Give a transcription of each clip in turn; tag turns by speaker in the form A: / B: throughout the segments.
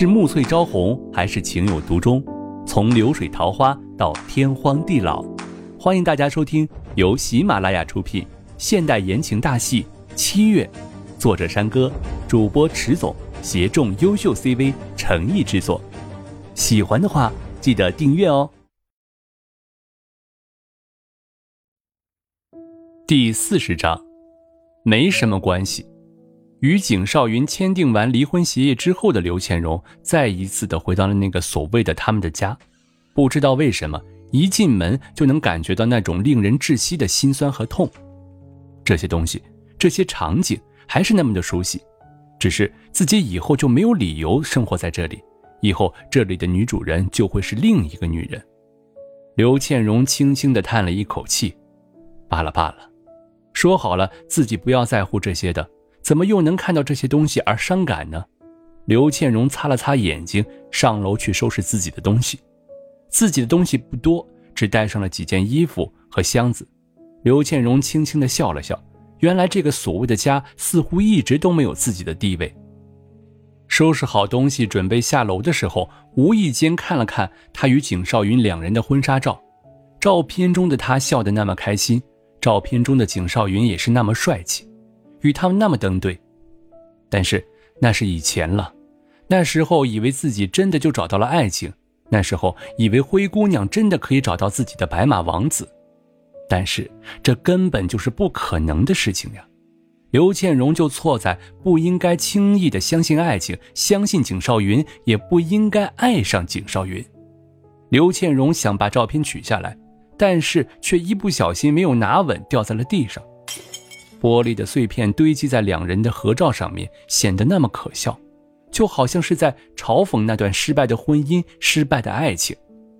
A: 是暮翠朝红，还是情有独钟？从流水桃花到天荒地老，欢迎大家收听由喜马拉雅出品现代言情大戏《七月》，作者山歌，主播迟总，协众优秀 CV 诚意制作。喜欢的话，记得订阅哦。第四十章，没什么关系。与景少云签订完离婚协议之后的刘倩荣，再一次的回到了那个所谓的他们的家。不知道为什么，一进门就能感觉到那种令人窒息的心酸和痛。这些东西，这些场景，还是那么的熟悉。只是自己以后就没有理由生活在这里，以后这里的女主人就会是另一个女人。刘倩荣轻轻的叹了一口气：“罢了罢了，说好了自己不要在乎这些的。”怎么又能看到这些东西而伤感呢？刘倩荣擦了擦眼睛，上楼去收拾自己的东西。自己的东西不多，只带上了几件衣服和箱子。刘倩荣轻轻地笑了笑，原来这个所谓的家似乎一直都没有自己的地位。收拾好东西，准备下楼的时候，无意间看了看他与景少云两人的婚纱照。照片中的他笑得那么开心，照片中的景少云也是那么帅气。与他们那么登对，但是那是以前了。那时候以为自己真的就找到了爱情，那时候以为灰姑娘真的可以找到自己的白马王子，但是这根本就是不可能的事情呀。刘倩荣就错在不应该轻易的相信爱情，相信景少云，也不应该爱上景少云。刘倩荣想把照片取下来，但是却一不小心没有拿稳，掉在了地上。玻璃的碎片堆积在两人的合照上面，显得那么可笑，就好像是在嘲讽那段失败的婚姻、失败的爱情。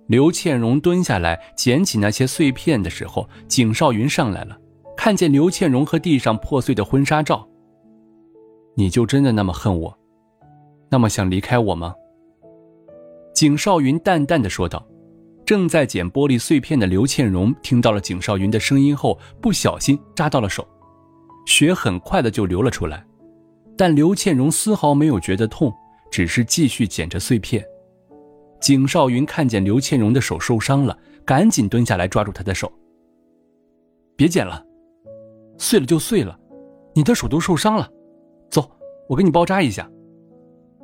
A: 刘倩荣蹲下来捡起那些碎片的时候，景少云上来了，看见刘倩荣和地上破碎的婚纱照，你就真的那么恨我，那么想离开我吗？景少云淡淡的说道。正在捡玻璃碎片的刘倩荣听到了景少云的声音后，不小心扎到了手。血很快的就流了出来，但刘倩荣丝毫没有觉得痛，只是继续捡着碎片。景少云看见刘倩荣的手受伤了，赶紧蹲下来抓住她的手：“别捡了，碎了就碎了，你的手都受伤了，走，我给你包扎一下。”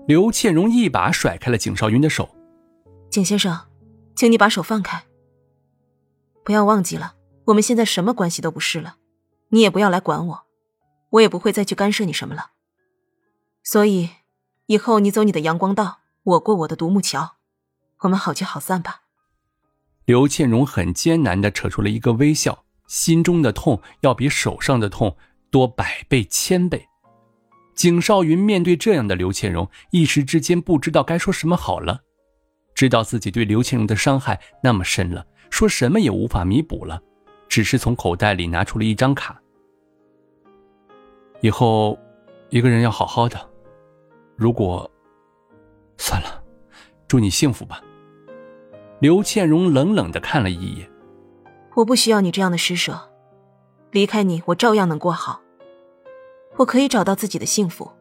A: 刘倩荣一把甩开了景少云的手：“
B: 景先生，请你把手放开。不要忘记了，我们现在什么关系都不是了，你也不要来管我。”我也不会再去干涉你什么了，所以以后你走你的阳光道，我过我的独木桥，我们好聚好散吧。
A: 刘倩荣很艰难的扯出了一个微笑，心中的痛要比手上的痛多百倍千倍。景少云面对这样的刘倩荣，一时之间不知道该说什么好了，知道自己对刘倩荣的伤害那么深了，说什么也无法弥补了，只是从口袋里拿出了一张卡。以后，一个人要好好的。如果，算了，祝你幸福吧。刘倩荣冷冷的看了一眼。
B: 我不需要你这样的施舍，离开你，我照样能过好。我可以找到自己的幸福。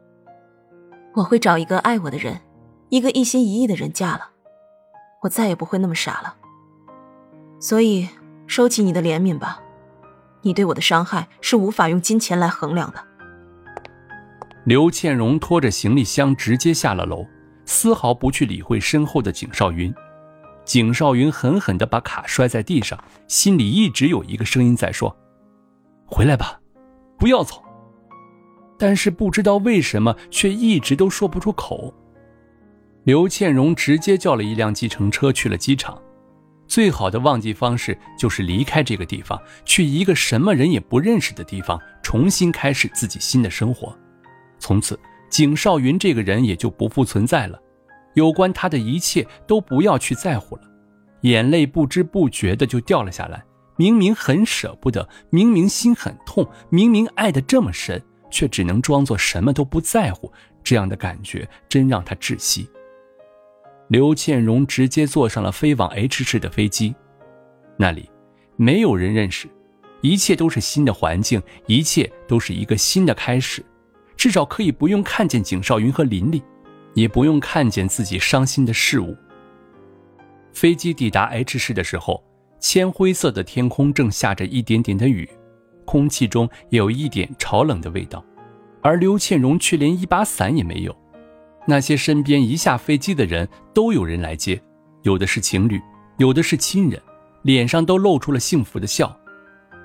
B: 我会找一个爱我的人，一个一心一意的人嫁了。我再也不会那么傻了。所以，收起你的怜悯吧。你对我的伤害是无法用金钱来衡量的。
A: 刘倩荣拖着行李箱直接下了楼，丝毫不去理会身后的景少云。景少云狠狠地把卡摔在地上，心里一直有一个声音在说：“回来吧，不要走。”但是不知道为什么，却一直都说不出口。刘倩荣直接叫了一辆计程车去了机场。最好的忘记方式就是离开这个地方，去一个什么人也不认识的地方，重新开始自己新的生活。从此，景少云这个人也就不复存在了，有关他的一切都不要去在乎了。眼泪不知不觉的就掉了下来。明明很舍不得，明明心很痛，明明爱得这么深，却只能装作什么都不在乎。这样的感觉真让他窒息。刘倩荣直接坐上了飞往 H 市的飞机，那里没有人认识，一切都是新的环境，一切都是一个新的开始。至少可以不用看见景少云和林丽，也不用看见自己伤心的事物。飞机抵达 H 市的时候，铅灰色的天空正下着一点点的雨，空气中有一点潮冷的味道，而刘倩荣却连一把伞也没有。那些身边一下飞机的人都有人来接，有的是情侣，有的是亲人，脸上都露出了幸福的笑，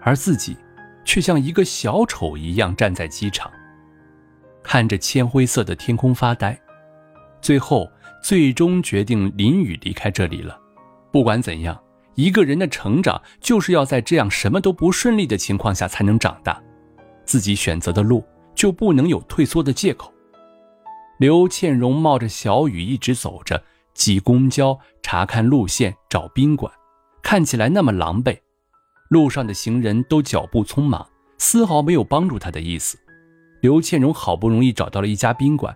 A: 而自己却像一个小丑一样站在机场，看着铅灰色的天空发呆。最后，最终决定淋雨离开这里了。不管怎样，一个人的成长就是要在这样什么都不顺利的情况下才能长大，自己选择的路就不能有退缩的借口。刘倩荣冒着小雨一直走着，挤公交、查看路线、找宾馆，看起来那么狼狈。路上的行人都脚步匆忙，丝毫没有帮助他的意思。刘倩荣好不容易找到了一家宾馆，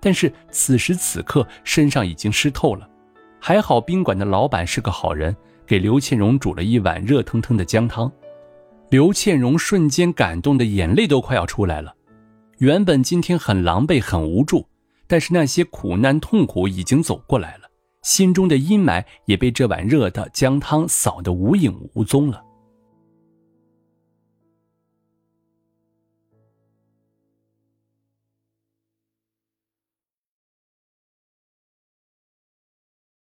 A: 但是此时此刻身上已经湿透了。还好宾馆的老板是个好人，给刘倩荣煮了一碗热腾腾的姜汤。刘倩荣瞬间感动的眼泪都快要出来了。原本今天很狼狈、很无助。但是那些苦难痛苦已经走过来了，心中的阴霾也被这碗热的姜汤扫得无影无踪了。